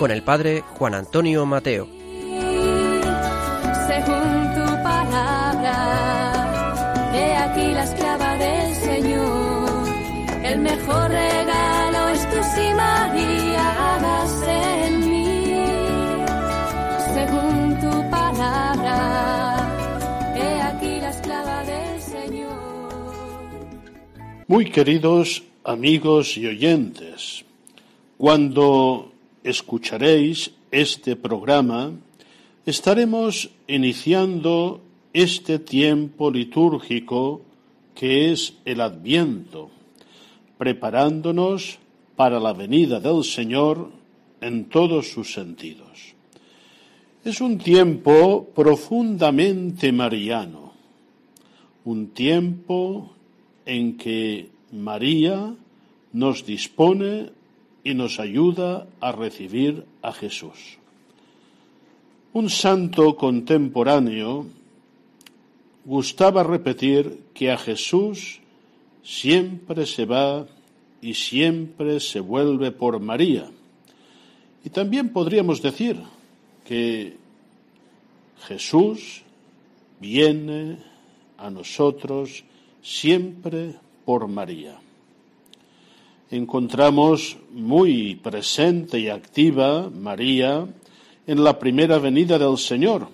Con el padre Juan Antonio Mateo. según tu palabra. He aquí la esclava del Señor. El mejor regalo es tu sí, María, hágase en mí. Según tu palabra. He aquí la esclava del Señor. Muy queridos amigos y oyentes, cuando escucharéis este programa, estaremos iniciando este tiempo litúrgico que es el Adviento, preparándonos para la venida del Señor en todos sus sentidos. Es un tiempo profundamente mariano, un tiempo en que María nos dispone y nos ayuda a recibir a Jesús. Un santo contemporáneo gustaba repetir que a Jesús siempre se va y siempre se vuelve por María. Y también podríamos decir que Jesús viene a nosotros siempre por María. Encontramos muy presente y activa María en la primera venida del Señor,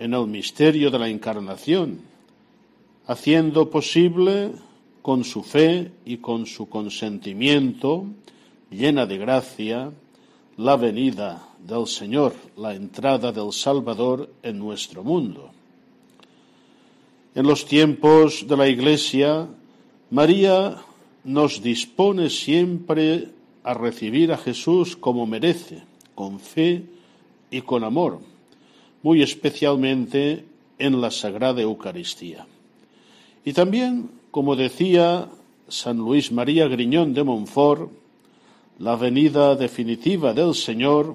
en el misterio de la encarnación, haciendo posible con su fe y con su consentimiento, llena de gracia, la venida del Señor, la entrada del Salvador en nuestro mundo. En los tiempos de la Iglesia, María nos dispone siempre a recibir a Jesús como merece, con fe y con amor, muy especialmente en la Sagrada Eucaristía. Y también, como decía San Luis María Griñón de Montfort, la venida definitiva del Señor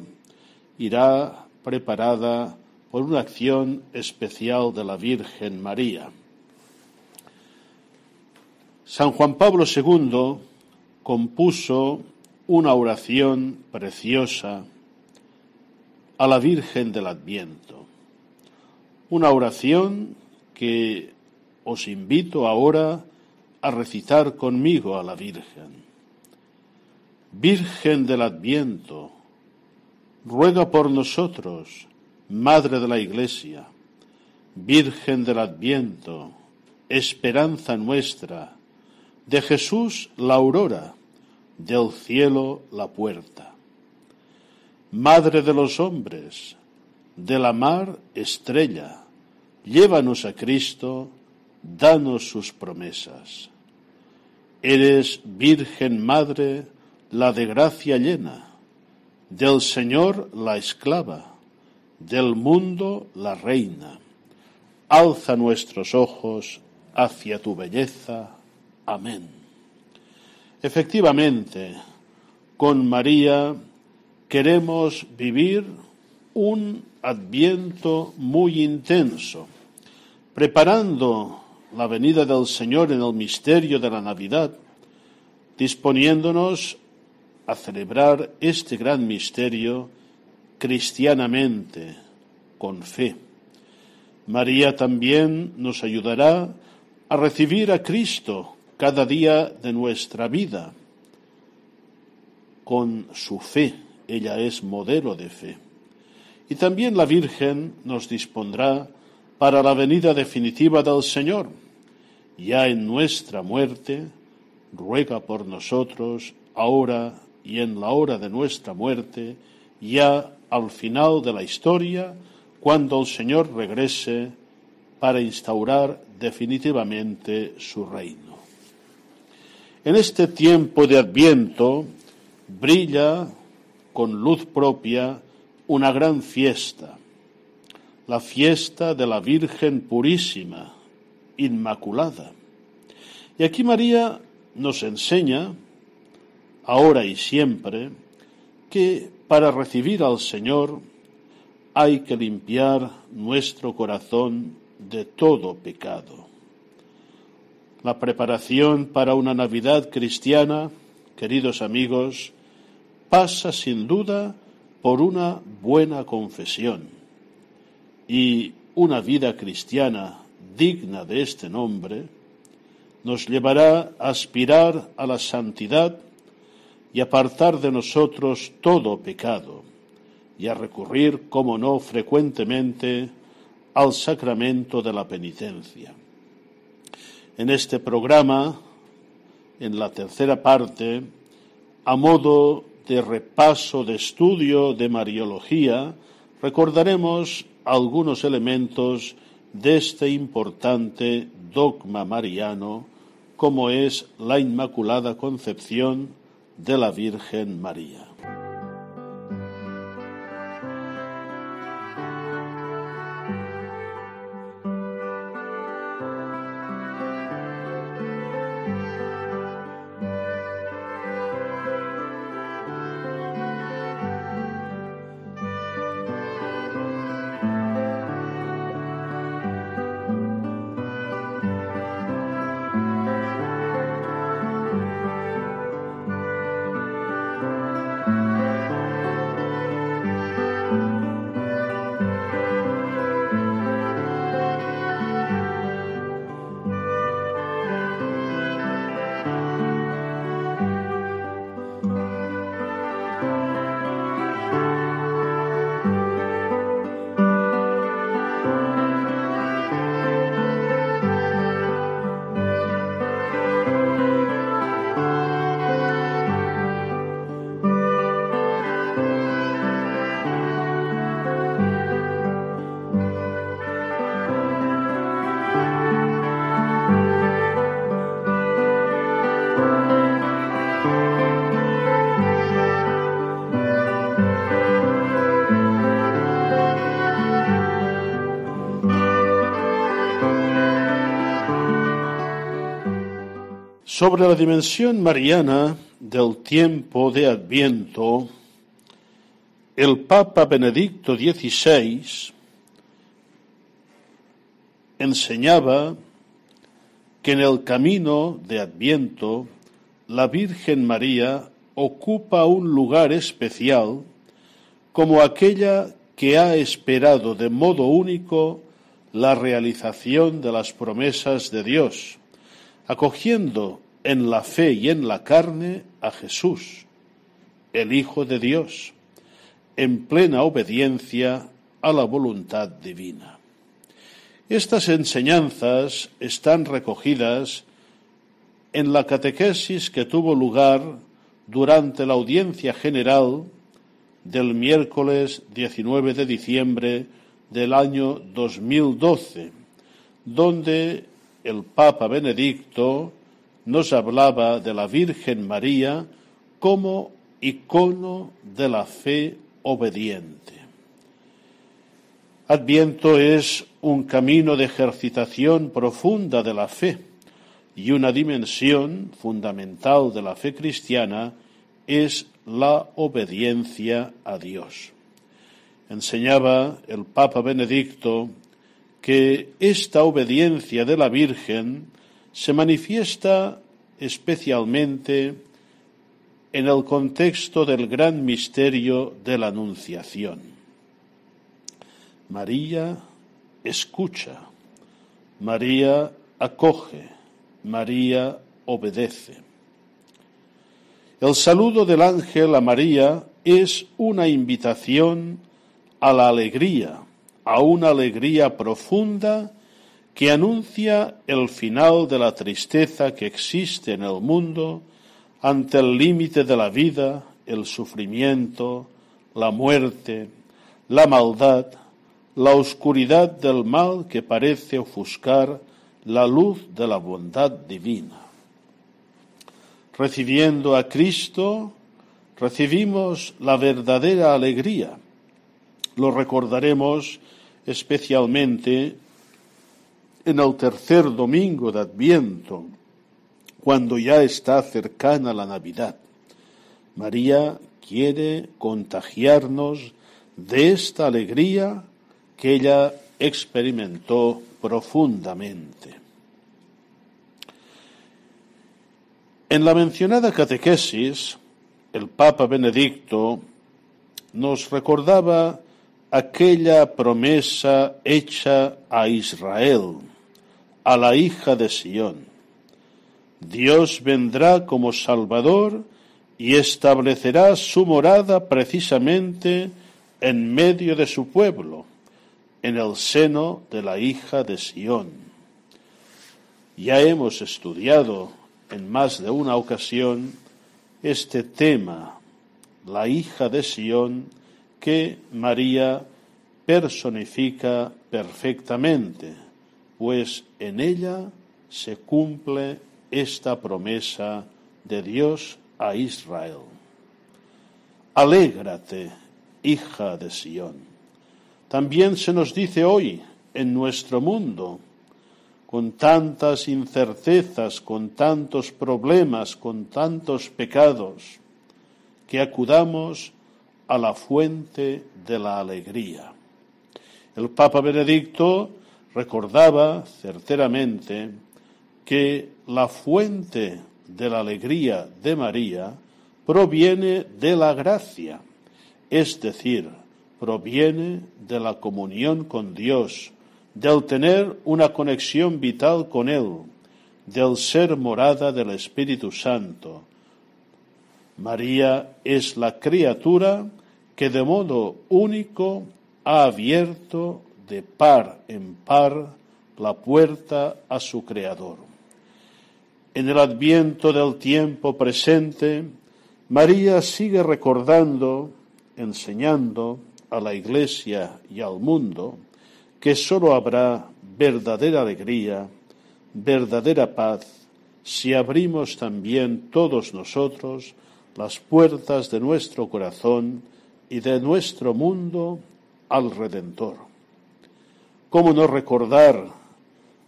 irá preparada por una acción especial de la Virgen María. San Juan Pablo II compuso una oración preciosa a la Virgen del Adviento, una oración que os invito ahora a recitar conmigo a la Virgen. Virgen del Adviento, ruega por nosotros, Madre de la Iglesia, Virgen del Adviento, esperanza nuestra, de Jesús la aurora, del cielo la puerta. Madre de los hombres, de la mar estrella, llévanos a Cristo, danos sus promesas. Eres Virgen Madre, la de gracia llena, del Señor la esclava, del mundo la reina. Alza nuestros ojos hacia tu belleza. Amén. Efectivamente, con María queremos vivir un adviento muy intenso, preparando la venida del Señor en el misterio de la Navidad, disponiéndonos a celebrar este gran misterio cristianamente, con fe. María también nos ayudará a recibir a Cristo cada día de nuestra vida con su fe. Ella es modelo de fe. Y también la Virgen nos dispondrá para la venida definitiva del Señor. Ya en nuestra muerte, ruega por nosotros, ahora y en la hora de nuestra muerte, ya al final de la historia, cuando el Señor regrese para instaurar definitivamente su reino. En este tiempo de Adviento brilla con luz propia una gran fiesta, la fiesta de la Virgen Purísima, Inmaculada. Y aquí María nos enseña, ahora y siempre, que para recibir al Señor hay que limpiar nuestro corazón de todo pecado. La preparación para una Navidad cristiana, queridos amigos, pasa sin duda por una buena confesión y una vida cristiana digna de este nombre nos llevará a aspirar a la santidad y apartar de nosotros todo pecado y a recurrir, como no, frecuentemente al sacramento de la penitencia. En este programa, en la tercera parte, a modo de repaso de estudio de Mariología, recordaremos algunos elementos de este importante dogma mariano, como es la Inmaculada Concepción de la Virgen María. Sobre la dimensión mariana del tiempo de Adviento, el Papa Benedicto XVI enseñaba que en el camino de Adviento la Virgen María ocupa un lugar especial como aquella que ha esperado de modo único la realización de las promesas de Dios, acogiendo en la fe y en la carne a Jesús, el Hijo de Dios, en plena obediencia a la voluntad divina. Estas enseñanzas están recogidas en la catequesis que tuvo lugar durante la audiencia general del miércoles 19 de diciembre del año 2012, donde el Papa Benedicto nos hablaba de la Virgen María como icono de la fe obediente. Adviento es un camino de ejercitación profunda de la fe y una dimensión fundamental de la fe cristiana es la obediencia a Dios. Enseñaba el Papa Benedicto que esta obediencia de la Virgen se manifiesta especialmente en el contexto del gran misterio de la Anunciación. María escucha, María acoge, María obedece. El saludo del ángel a María es una invitación a la alegría, a una alegría profunda que anuncia el final de la tristeza que existe en el mundo ante el límite de la vida, el sufrimiento, la muerte, la maldad, la oscuridad del mal que parece ofuscar la luz de la bondad divina. Recibiendo a Cristo, recibimos la verdadera alegría lo recordaremos especialmente en el tercer domingo de Adviento, cuando ya está cercana la Navidad. María quiere contagiarnos de esta alegría que ella experimentó profundamente. En la mencionada catequesis, el Papa Benedicto nos recordaba aquella promesa hecha a Israel, a la hija de Sión. Dios vendrá como Salvador y establecerá su morada precisamente en medio de su pueblo, en el seno de la hija de Sión. Ya hemos estudiado en más de una ocasión este tema, la hija de Sión, que María personifica perfectamente, pues en ella se cumple esta promesa de Dios a Israel. Alégrate, hija de Sión. También se nos dice hoy en nuestro mundo, con tantas incertezas, con tantos problemas, con tantos pecados, que acudamos a la fuente de la alegría. El Papa Benedicto recordaba certeramente que la fuente de la alegría de María proviene de la gracia, es decir, proviene de la comunión con Dios, del tener una conexión vital con Él, del ser morada del Espíritu Santo. María es la criatura que de modo único ha abierto de par en par la puerta a su Creador. En el adviento del tiempo presente, María sigue recordando, enseñando a la Iglesia y al mundo que sólo habrá verdadera alegría, verdadera paz, si abrimos también todos nosotros las puertas de nuestro corazón y de nuestro mundo al Redentor. ¿Cómo no recordar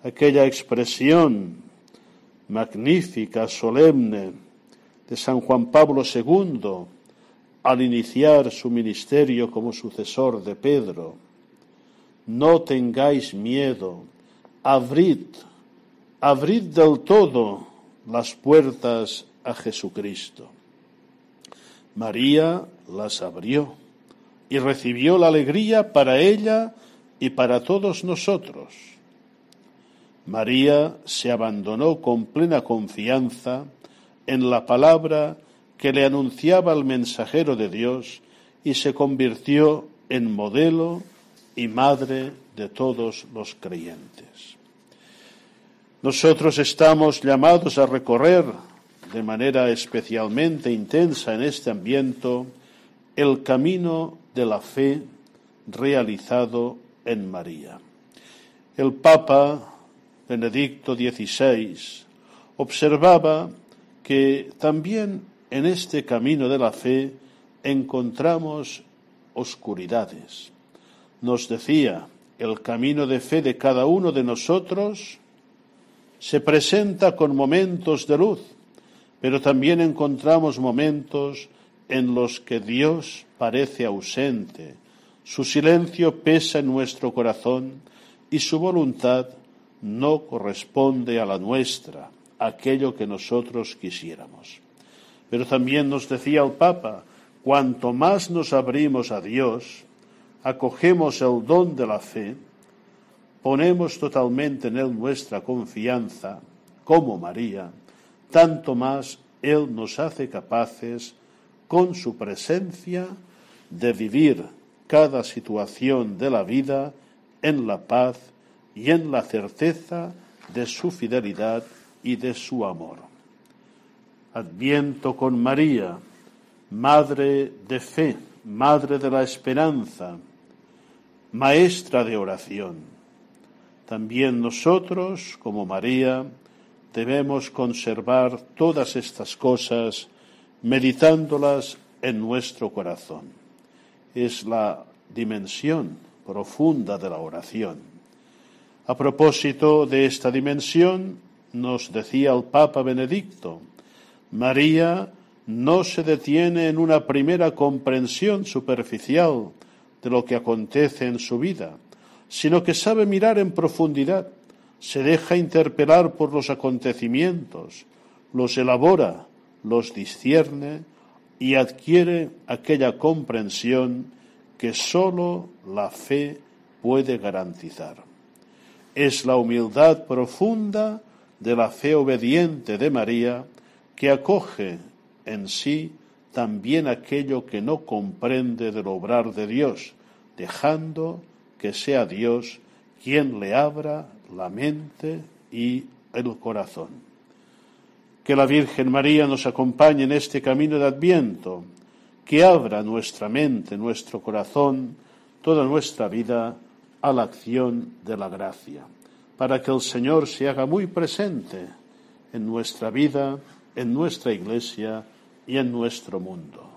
aquella expresión magnífica, solemne de San Juan Pablo II al iniciar su ministerio como sucesor de Pedro? No tengáis miedo, abrid, abrid del todo las puertas a Jesucristo. María las abrió y recibió la alegría para ella y para todos nosotros. María se abandonó con plena confianza en la palabra que le anunciaba el mensajero de Dios y se convirtió en modelo y madre de todos los creyentes. Nosotros estamos llamados a recorrer de manera especialmente intensa en este ambiente el camino de la fe realizado en María. El Papa Benedicto XVI observaba que también en este camino de la fe encontramos oscuridades. Nos decía, el camino de fe de cada uno de nosotros se presenta con momentos de luz, pero también encontramos momentos en los que Dios parece ausente, su silencio pesa en nuestro corazón y su voluntad no corresponde a la nuestra, aquello que nosotros quisiéramos. Pero también nos decía el Papa, cuanto más nos abrimos a Dios, acogemos el don de la fe, ponemos totalmente en Él nuestra confianza, como María, tanto más Él nos hace capaces, con su presencia, de vivir cada situación de la vida en la paz y en la certeza de su fidelidad y de su amor. Adviento con María, Madre de fe, Madre de la esperanza, Maestra de oración. También nosotros, como María, debemos conservar todas estas cosas meditándolas en nuestro corazón. Es la dimensión profunda de la oración. A propósito de esta dimensión, nos decía el Papa Benedicto, María no se detiene en una primera comprensión superficial de lo que acontece en su vida, sino que sabe mirar en profundidad, se deja interpelar por los acontecimientos, los elabora, los discierne y adquiere aquella comprensión que sólo la fe puede garantizar. Es la humildad profunda de la fe obediente de María que acoge en sí también aquello que no comprende del obrar de Dios, dejando que sea Dios quien le abra la mente y el corazón. Que la Virgen María nos acompañe en este camino de Adviento, que abra nuestra mente, nuestro corazón, toda nuestra vida a la acción de la gracia, para que el Señor se haga muy presente en nuestra vida, en nuestra iglesia y en nuestro mundo.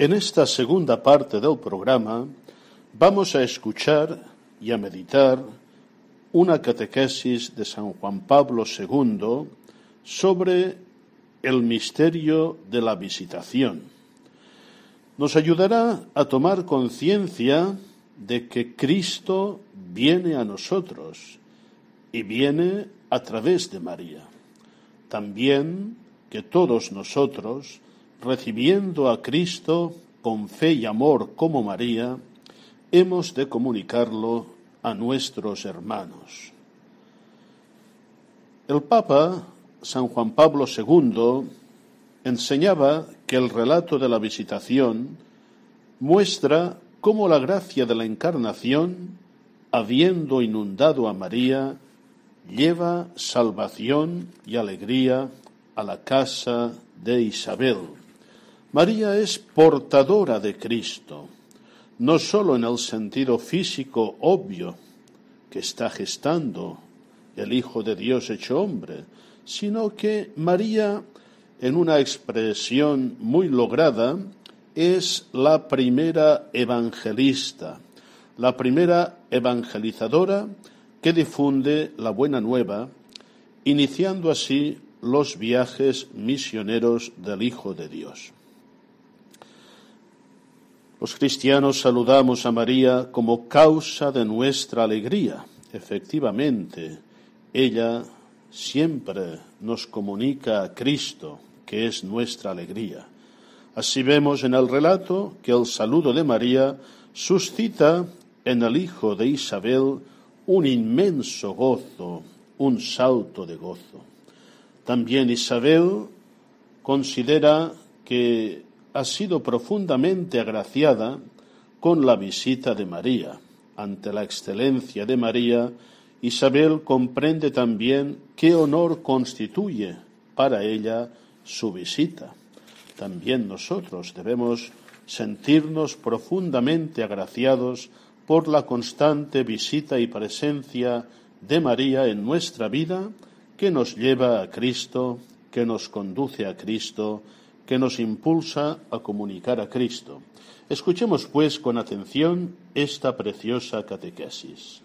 En esta segunda parte del programa vamos a escuchar y a meditar una catequesis de San Juan Pablo II sobre el misterio de la visitación. Nos ayudará a tomar conciencia de que Cristo viene a nosotros y viene a través de María. También que todos nosotros recibiendo a Cristo con fe y amor como María, hemos de comunicarlo a nuestros hermanos. El Papa, San Juan Pablo II, enseñaba que el relato de la visitación muestra cómo la gracia de la encarnación, habiendo inundado a María, lleva salvación y alegría a la casa de Isabel María es portadora de Cristo, no sólo en el sentido físico obvio que está gestando el Hijo de Dios hecho hombre, sino que María, en una expresión muy lograda, es la primera evangelista, la primera evangelizadora que difunde la buena nueva, iniciando así los viajes misioneros del Hijo de Dios. Los cristianos saludamos a María como causa de nuestra alegría. Efectivamente, ella siempre nos comunica a Cristo, que es nuestra alegría. Así vemos en el relato que el saludo de María suscita en el hijo de Isabel un inmenso gozo, un salto de gozo. También Isabel considera que ha sido profundamente agraciada con la visita de María. Ante la excelencia de María, Isabel comprende también qué honor constituye para ella su visita. También nosotros debemos sentirnos profundamente agraciados por la constante visita y presencia de María en nuestra vida que nos lleva a Cristo, que nos conduce a Cristo, que nos impulsa a comunicar a Cristo. Escuchemos, pues, con atención esta preciosa catequesis.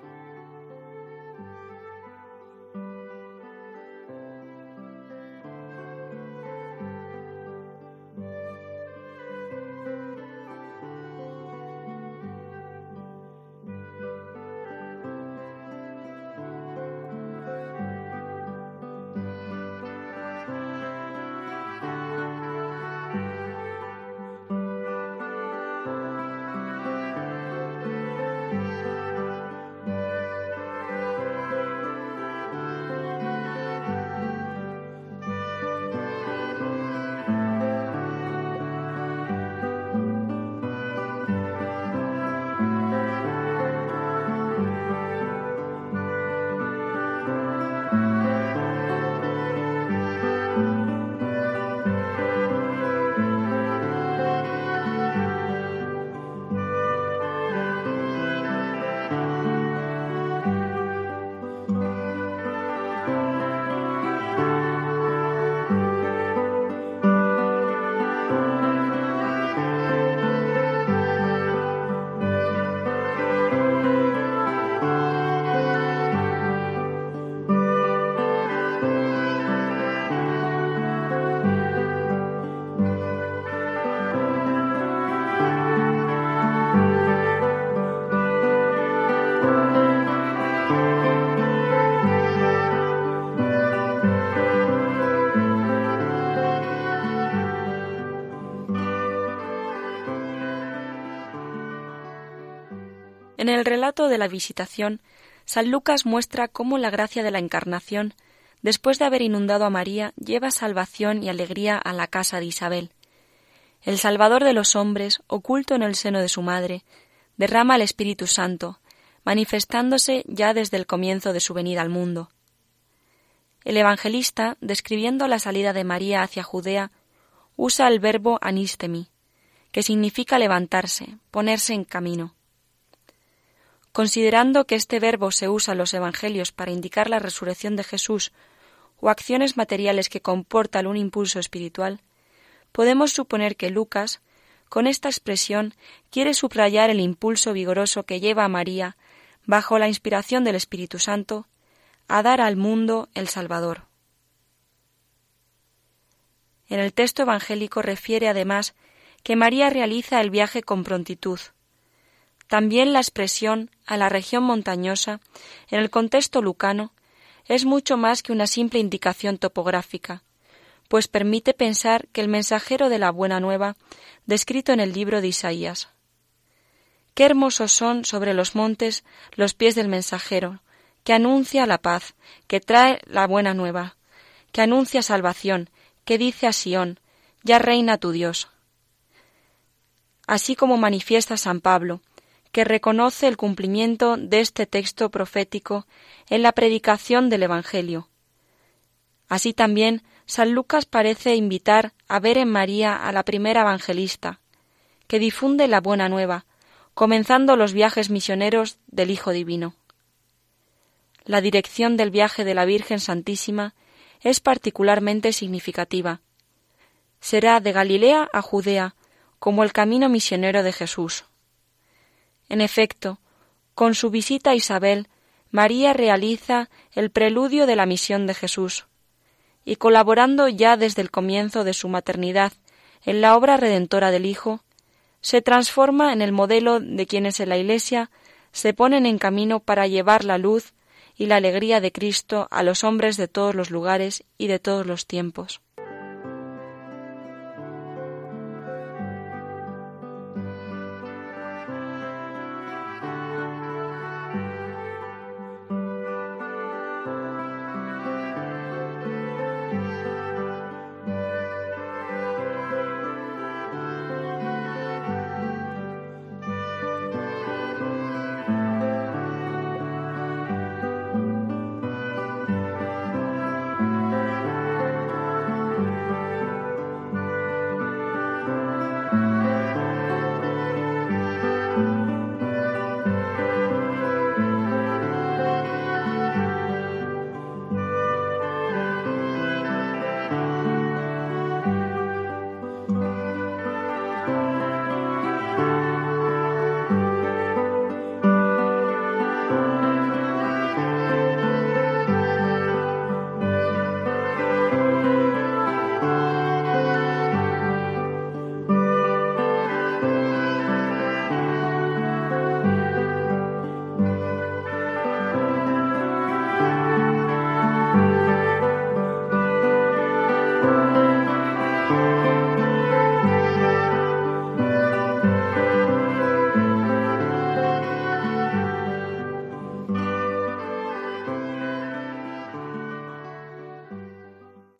En el relato de la visitación, San Lucas muestra cómo la gracia de la Encarnación, después de haber inundado a María, lleva salvación y alegría a la casa de Isabel. El Salvador de los hombres, oculto en el seno de su madre, derrama el Espíritu Santo, manifestándose ya desde el comienzo de su venida al mundo. El evangelista, describiendo la salida de María hacia Judea, usa el verbo anistemi, que significa levantarse, ponerse en camino. Considerando que este verbo se usa en los Evangelios para indicar la resurrección de Jesús o acciones materiales que comportan un impulso espiritual, podemos suponer que Lucas, con esta expresión, quiere subrayar el impulso vigoroso que lleva a María, bajo la inspiración del Espíritu Santo, a dar al mundo el Salvador. En el texto evangélico refiere además que María realiza el viaje con prontitud, también la expresión a la región montañosa, en el contexto lucano, es mucho más que una simple indicación topográfica, pues permite pensar que el mensajero de la buena nueva, descrito en el libro de Isaías. Qué hermosos son sobre los montes los pies del mensajero, que anuncia la paz, que trae la buena nueva, que anuncia salvación, que dice a Sión, ya reina tu Dios. Así como manifiesta San Pablo, que reconoce el cumplimiento de este texto profético en la predicación del Evangelio. Así también, San Lucas parece invitar a ver en María a la primera evangelista, que difunde la buena nueva, comenzando los viajes misioneros del Hijo Divino. La dirección del viaje de la Virgen Santísima es particularmente significativa. Será de Galilea a Judea, como el camino misionero de Jesús. En efecto, con su visita a Isabel, María realiza el preludio de la misión de Jesús, y colaborando ya desde el comienzo de su maternidad en la obra redentora del Hijo, se transforma en el modelo de quienes en la Iglesia se ponen en camino para llevar la luz y la alegría de Cristo a los hombres de todos los lugares y de todos los tiempos.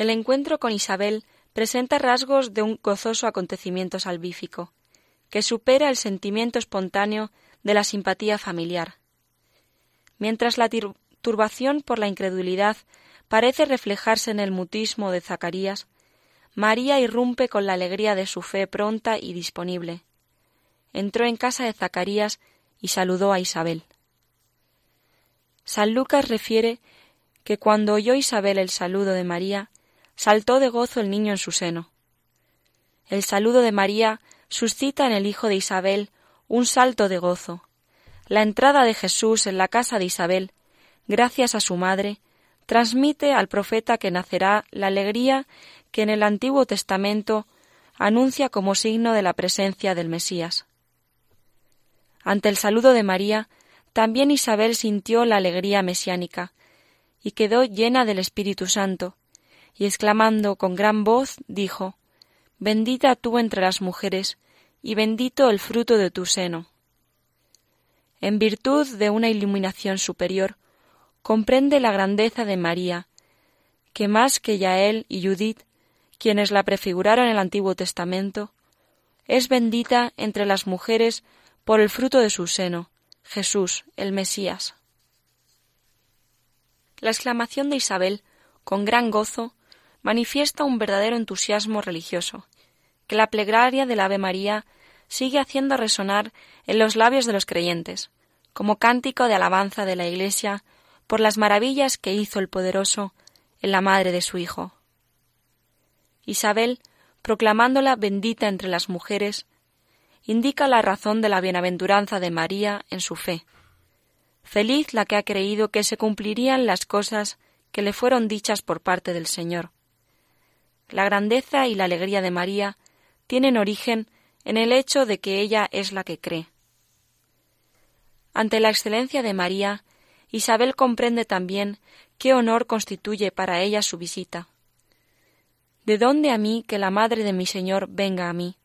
El encuentro con Isabel presenta rasgos de un gozoso acontecimiento salvífico, que supera el sentimiento espontáneo de la simpatía familiar. Mientras la turbación por la incredulidad parece reflejarse en el mutismo de Zacarías, María irrumpe con la alegría de su fe pronta y disponible. Entró en casa de Zacarías y saludó a Isabel. San Lucas refiere que cuando oyó Isabel el saludo de María, saltó de gozo el niño en su seno. El saludo de María suscita en el hijo de Isabel un salto de gozo. La entrada de Jesús en la casa de Isabel, gracias a su madre, transmite al profeta que nacerá la alegría que en el Antiguo Testamento anuncia como signo de la presencia del Mesías. Ante el saludo de María, también Isabel sintió la alegría mesiánica, y quedó llena del Espíritu Santo, y exclamando con gran voz, dijo Bendita tú entre las mujeres, y bendito el fruto de tu seno. En virtud de una iluminación superior, comprende la grandeza de María, que más que Yael y Judith, quienes la prefiguraron en el Antiguo Testamento, es bendita entre las mujeres por el fruto de su seno, Jesús, el Mesías. La exclamación de Isabel, con gran gozo, manifiesta un verdadero entusiasmo religioso, que la plegaria del Ave María sigue haciendo resonar en los labios de los creyentes, como cántico de alabanza de la Iglesia por las maravillas que hizo el poderoso en la madre de su Hijo. Isabel, proclamándola bendita entre las mujeres, indica la razón de la bienaventuranza de María en su fe. Feliz la que ha creído que se cumplirían las cosas que le fueron dichas por parte del Señor. La grandeza y la alegría de María tienen origen en el hecho de que ella es la que cree. Ante la excelencia de María, Isabel comprende también qué honor constituye para ella su visita. ¿De dónde a mí que la madre de mi Señor venga a mí?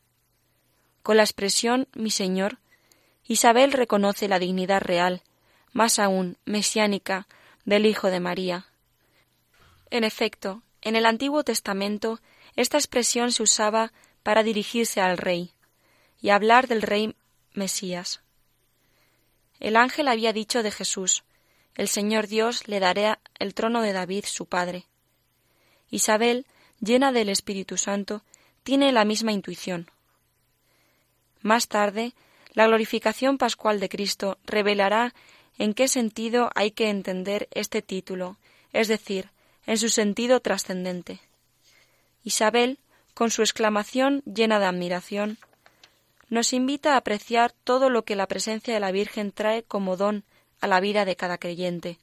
Con la expresión mi Señor, Isabel reconoce la dignidad real, más aún mesiánica, del Hijo de María. En efecto, en el Antiguo Testamento esta expresión se usaba para dirigirse al rey y hablar del rey Mesías. El ángel había dicho de Jesús, el Señor Dios le dará el trono de David su padre. Isabel, llena del Espíritu Santo, tiene la misma intuición. Más tarde, la glorificación pascual de Cristo revelará en qué sentido hay que entender este título, es decir, en su sentido trascendente. Isabel, con su exclamación llena de admiración, nos invita a apreciar todo lo que la presencia de la Virgen trae como don a la vida de cada creyente.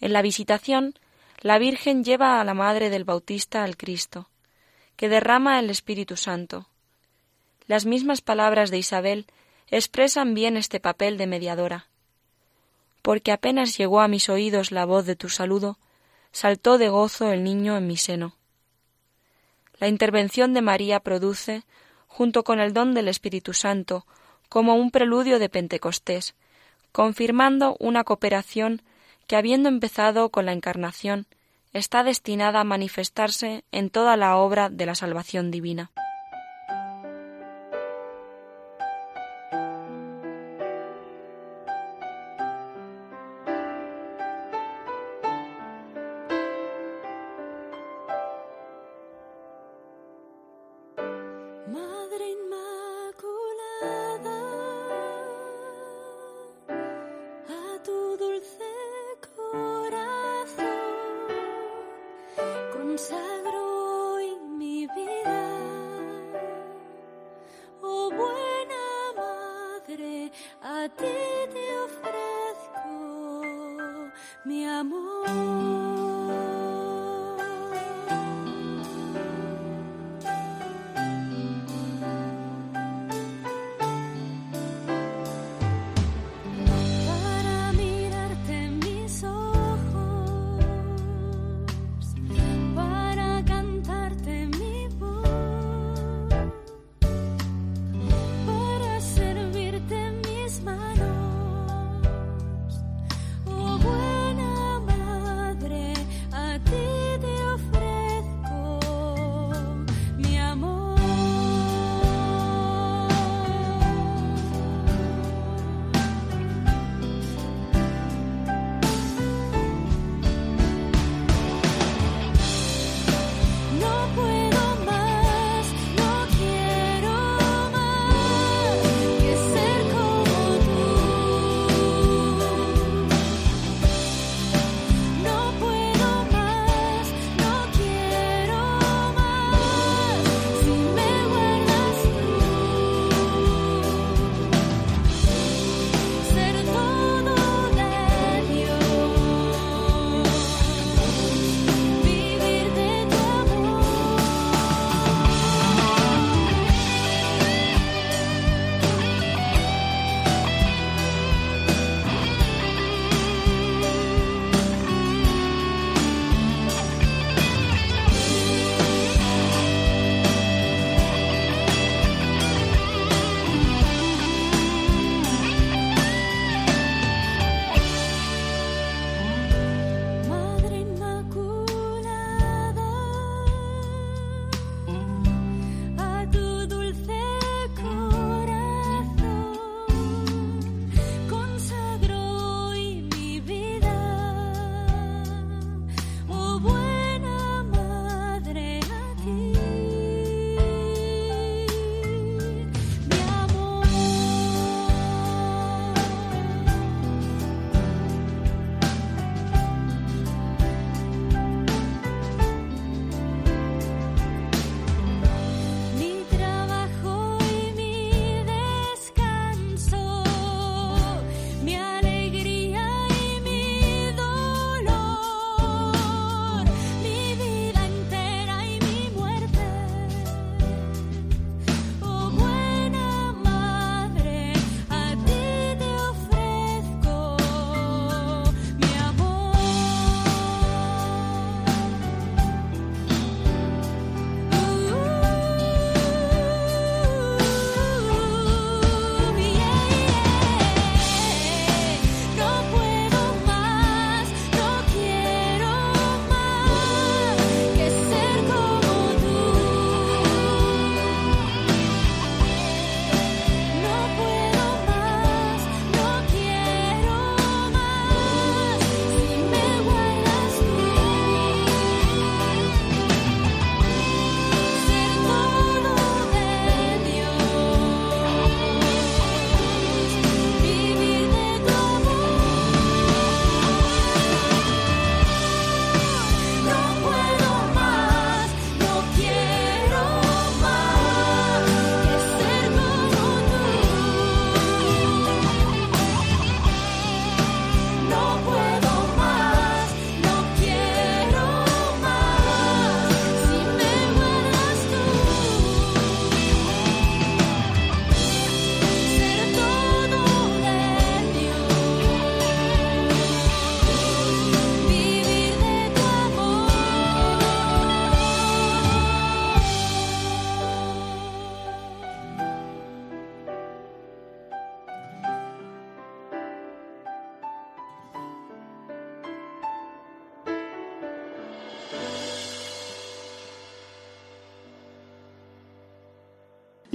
En la visitación, la Virgen lleva a la Madre del Bautista al Cristo, que derrama el Espíritu Santo. Las mismas palabras de Isabel expresan bien este papel de mediadora. Porque apenas llegó a mis oídos la voz de tu saludo, saltó de gozo el niño en mi seno. La intervención de María produce, junto con el don del Espíritu Santo, como un preludio de Pentecostés, confirmando una cooperación que, habiendo empezado con la Encarnación, está destinada a manifestarse en toda la obra de la salvación divina.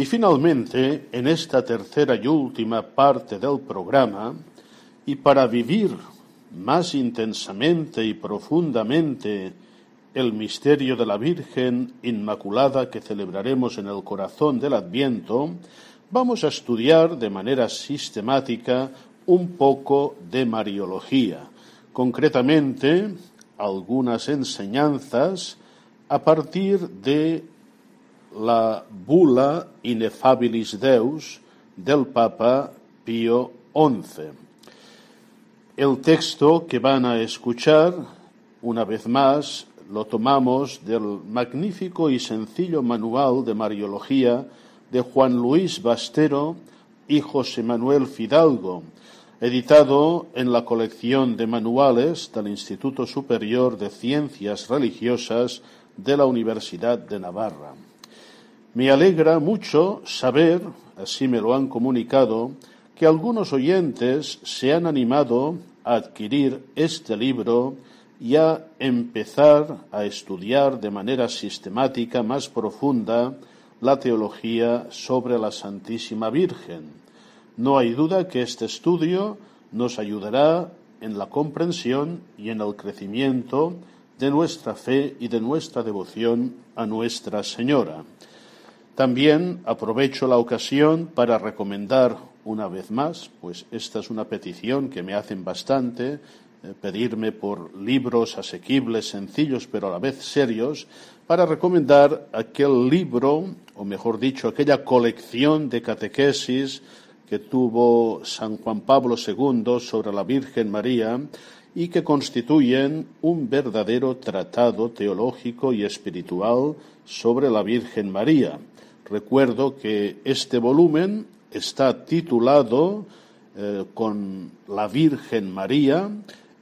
Finalmente, en esta tercera y última parte del programa, y para vivir más intensamente y profundamente el misterio de la Virgen Inmaculada que celebraremos en el corazón del Adviento, vamos a estudiar de manera sistemática un poco de Mariología, concretamente algunas enseñanzas a partir de la bula Ineffabilis Deus del Papa Pío XI. El texto que van a escuchar, una vez más, lo tomamos del magnífico y sencillo manual de Mariología de Juan Luis Bastero y José Manuel Fidalgo, editado en la colección de manuales del Instituto Superior de Ciencias Religiosas de la Universidad de Navarra. Me alegra mucho saber, así me lo han comunicado, que algunos oyentes se han animado a adquirir este libro y a empezar a estudiar de manera sistemática más profunda la teología sobre la Santísima Virgen. No hay duda que este estudio nos ayudará en la comprensión y en el crecimiento de nuestra fe y de nuestra devoción a Nuestra Señora. También aprovecho la ocasión para recomendar una vez más, pues esta es una petición que me hacen bastante, eh, pedirme por libros asequibles, sencillos, pero a la vez serios, para recomendar aquel libro, o mejor dicho, aquella colección de catequesis que tuvo San Juan Pablo II sobre la Virgen María y que constituyen un verdadero tratado teológico y espiritual sobre la Virgen María. Recuerdo que este volumen está titulado eh, con la Virgen María,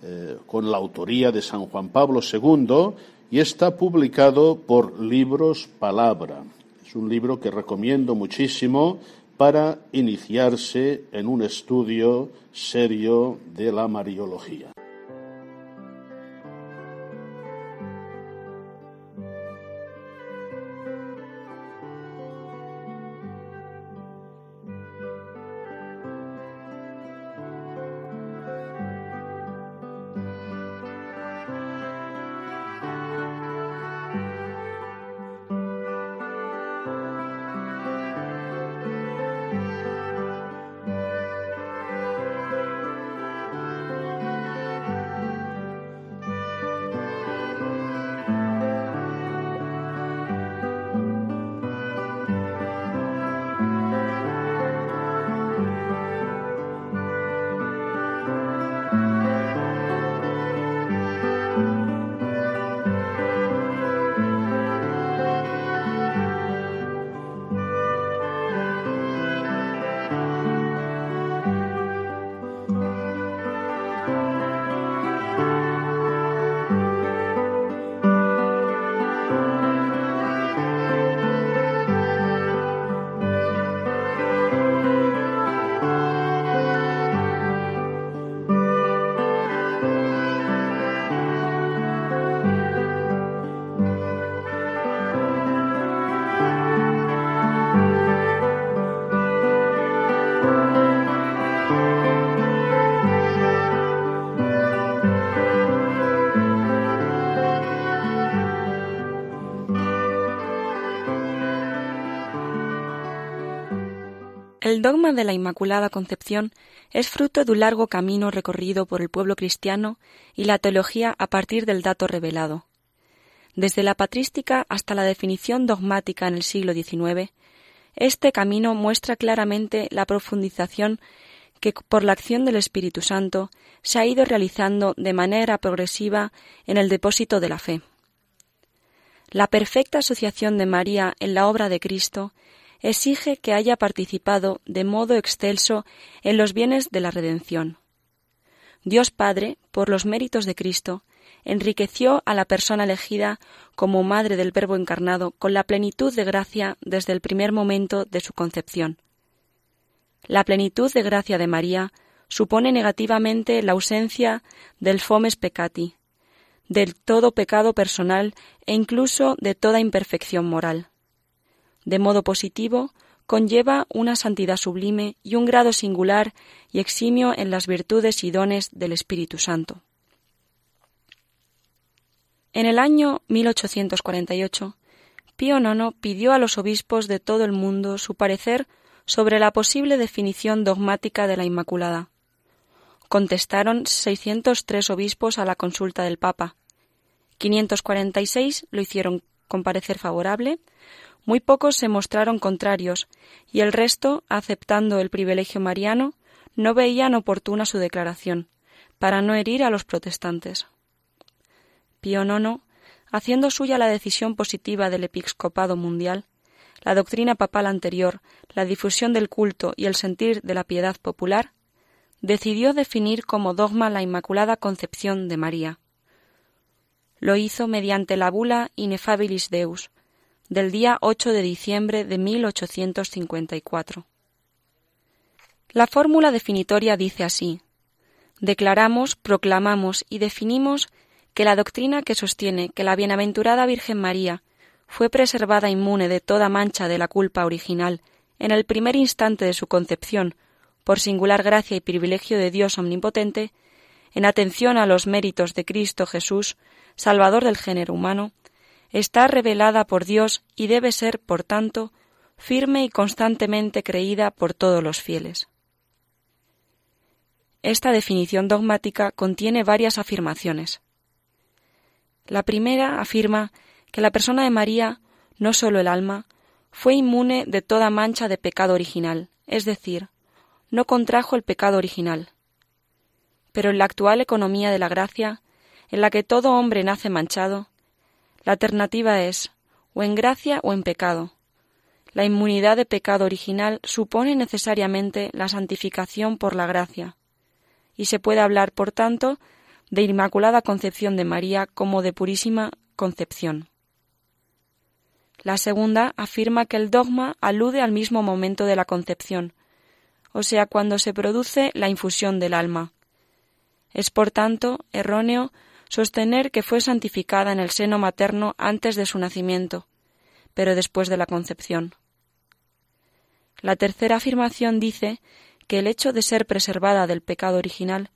eh, con la autoría de San Juan Pablo II y está publicado por Libros Palabra. Es un libro que recomiendo muchísimo para iniciarse en un estudio serio de la Mariología. El dogma de la Inmaculada Concepción es fruto de un largo camino recorrido por el pueblo cristiano y la teología a partir del dato revelado. Desde la patrística hasta la definición dogmática en el siglo XIX, este camino muestra claramente la profundización que por la acción del Espíritu Santo se ha ido realizando de manera progresiva en el depósito de la fe. La perfecta asociación de María en la obra de Cristo exige que haya participado de modo excelso en los bienes de la redención. Dios Padre, por los méritos de Cristo, enriqueció a la persona elegida como madre del Verbo encarnado con la plenitud de gracia desde el primer momento de su concepción. La plenitud de gracia de María supone negativamente la ausencia del fomes peccati, del todo pecado personal e incluso de toda imperfección moral. De modo positivo, conlleva una santidad sublime y un grado singular y eximio en las virtudes y dones del Espíritu Santo. En el año 1848, Pío IX pidió a los obispos de todo el mundo su parecer sobre la posible definición dogmática de la Inmaculada. Contestaron 603 obispos a la consulta del Papa. 546 lo hicieron con parecer favorable, muy pocos se mostraron contrarios, y el resto, aceptando el privilegio mariano, no veían oportuna su declaración, para no herir a los protestantes. Pío IX, haciendo suya la decisión positiva del episcopado mundial, la doctrina papal anterior, la difusión del culto y el sentir de la piedad popular, decidió definir como dogma la Inmaculada Concepción de María. Lo hizo mediante la bula Inefabilis Deus, del día 8 de diciembre de 1854. La fórmula definitoria dice así Declaramos, proclamamos y definimos que la doctrina que sostiene que la bienaventurada Virgen María fue preservada inmune de toda mancha de la culpa original en el primer instante de su concepción, por singular gracia y privilegio de Dios omnipotente, en atención a los méritos de Cristo Jesús, Salvador del género humano, está revelada por Dios y debe ser, por tanto, firme y constantemente creída por todos los fieles. Esta definición dogmática contiene varias afirmaciones. La primera afirma que la persona de María, no sólo el alma, fue inmune de toda mancha de pecado original, es decir, no contrajo el pecado original. Pero en la actual economía de la gracia, en la que todo hombre nace manchado, la alternativa es o en gracia o en pecado. La inmunidad de pecado original supone necesariamente la santificación por la gracia, y se puede hablar, por tanto, de Inmaculada Concepción de María como de Purísima Concepción. La segunda afirma que el dogma alude al mismo momento de la concepción, o sea, cuando se produce la infusión del alma. Es, por tanto, erróneo sostener que fue santificada en el seno materno antes de su nacimiento, pero después de la concepción. La tercera afirmación dice que el hecho de ser preservada del pecado original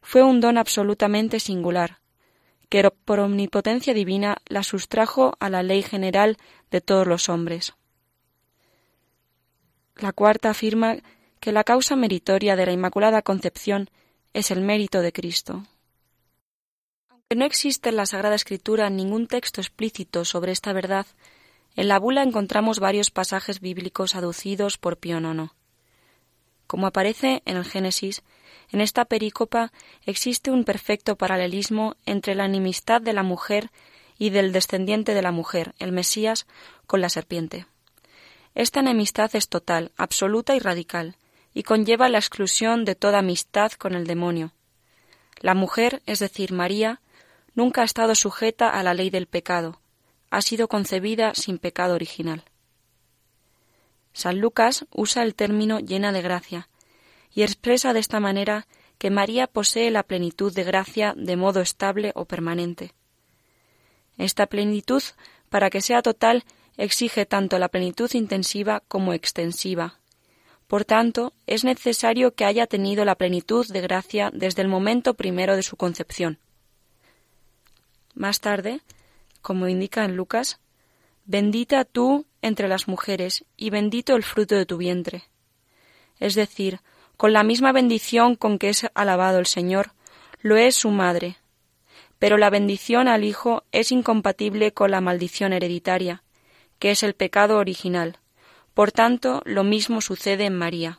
fue un don absolutamente singular, que por omnipotencia divina la sustrajo a la ley general de todos los hombres. La cuarta afirma que la causa meritoria de la Inmaculada Concepción es el mérito de Cristo no existe en la Sagrada Escritura ningún texto explícito sobre esta verdad, en la bula encontramos varios pasajes bíblicos aducidos por Pío IX. Como aparece en el Génesis, en esta perícopa existe un perfecto paralelismo entre la enemistad de la mujer y del descendiente de la mujer, el Mesías, con la serpiente. Esta enemistad es total, absoluta y radical, y conlleva la exclusión de toda amistad con el demonio. La mujer, es decir, María, nunca ha estado sujeta a la ley del pecado, ha sido concebida sin pecado original. San Lucas usa el término llena de gracia y expresa de esta manera que María posee la plenitud de gracia de modo estable o permanente. Esta plenitud, para que sea total, exige tanto la plenitud intensiva como extensiva. Por tanto, es necesario que haya tenido la plenitud de gracia desde el momento primero de su concepción. Más tarde, como indica en Lucas, bendita tú entre las mujeres y bendito el fruto de tu vientre. Es decir, con la misma bendición con que es alabado el Señor, lo es su madre. Pero la bendición al Hijo es incompatible con la maldición hereditaria, que es el pecado original. Por tanto, lo mismo sucede en María.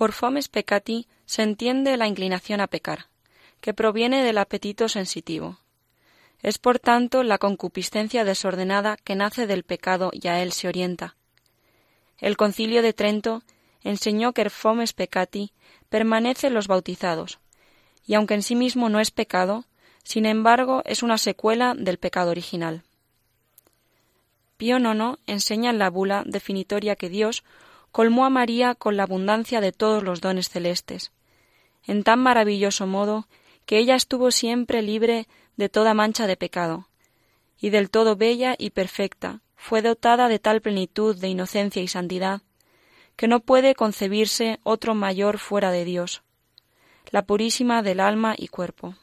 Por fomes peccati se entiende la inclinación a pecar, que proviene del apetito sensitivo. Es por tanto la concupiscencia desordenada que nace del pecado y a él se orienta. El concilio de Trento enseñó que el fomes peccati permanece en los bautizados, y aunque en sí mismo no es pecado, sin embargo es una secuela del pecado original. Pío IX enseña en la bula definitoria que Dios colmó a María con la abundancia de todos los dones celestes, en tan maravilloso modo que ella estuvo siempre libre de toda mancha de pecado, y del todo bella y perfecta, fue dotada de tal plenitud de inocencia y santidad, que no puede concebirse otro mayor fuera de Dios, la purísima del alma y cuerpo.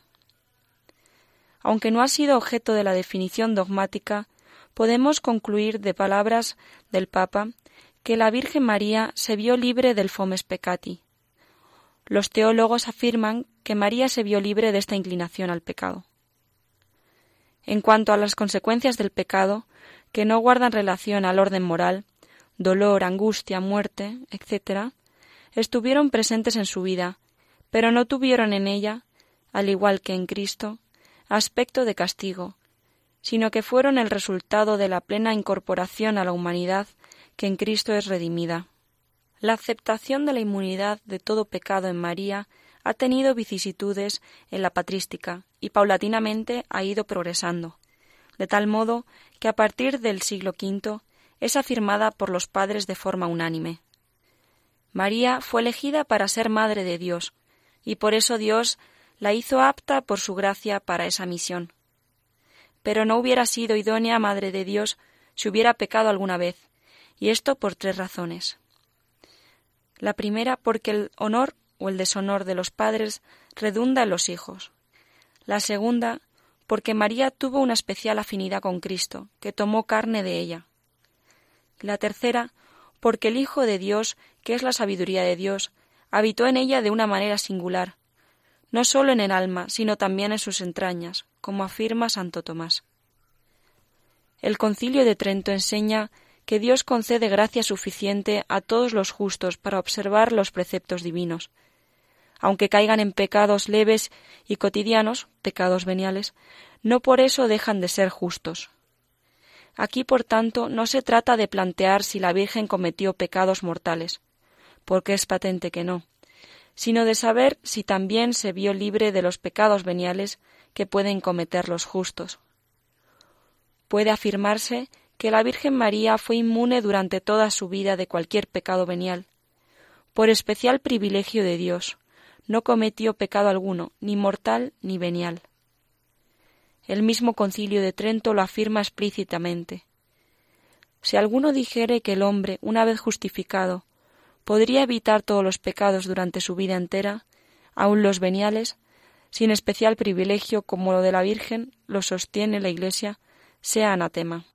Aunque no ha sido objeto de la definición dogmática, podemos concluir de palabras del Papa que la Virgen María se vio libre del fomes peccati. Los teólogos afirman que María se vio libre de esta inclinación al pecado. En cuanto a las consecuencias del pecado, que no guardan relación al orden moral, dolor, angustia, muerte, etc., estuvieron presentes en su vida, pero no tuvieron en ella, al igual que en Cristo, aspecto de castigo, sino que fueron el resultado de la plena incorporación a la humanidad que en Cristo es redimida. La aceptación de la inmunidad de todo pecado en María ha tenido vicisitudes en la patrística y paulatinamente ha ido progresando, de tal modo que a partir del siglo V es afirmada por los padres de forma unánime. María fue elegida para ser Madre de Dios, y por eso Dios la hizo apta por su gracia para esa misión. Pero no hubiera sido idónea Madre de Dios si hubiera pecado alguna vez, y esto por tres razones. La primera, porque el honor o el deshonor de los padres redunda en los hijos. La segunda, porque María tuvo una especial afinidad con Cristo, que tomó carne de ella. La tercera, porque el Hijo de Dios, que es la sabiduría de Dios, habitó en ella de una manera singular, no sólo en el alma, sino también en sus entrañas, como afirma Santo Tomás. El concilio de Trento enseña que Dios concede gracia suficiente a todos los justos para observar los preceptos divinos. Aunque caigan en pecados leves y cotidianos, pecados veniales, no por eso dejan de ser justos. Aquí, por tanto, no se trata de plantear si la Virgen cometió pecados mortales, porque es patente que no, sino de saber si también se vio libre de los pecados veniales que pueden cometer los justos. Puede afirmarse que la Virgen María fue inmune durante toda su vida de cualquier pecado venial. Por especial privilegio de Dios, no cometió pecado alguno, ni mortal ni venial. El mismo concilio de Trento lo afirma explícitamente. Si alguno dijere que el hombre, una vez justificado, podría evitar todos los pecados durante su vida entera, aun los veniales, sin especial privilegio como lo de la Virgen, lo sostiene la Iglesia, sea anatema.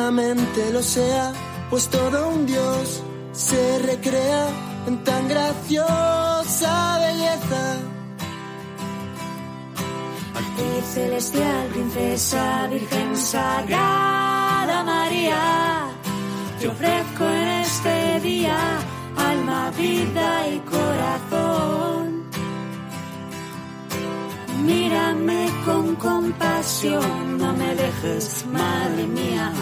Eternamente lo sea, pues todo un Dios se recrea en tan graciosa belleza. Actriz celestial, princesa, virgen sagrada María, te ofrezco en este día alma, vida y corazón Mírame con compasión, no me dejes, madre mía.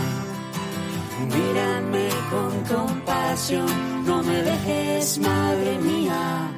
Mírame con compasión, no me dejes, madre mía.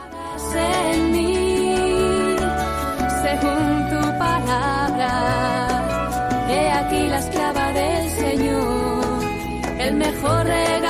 mejor.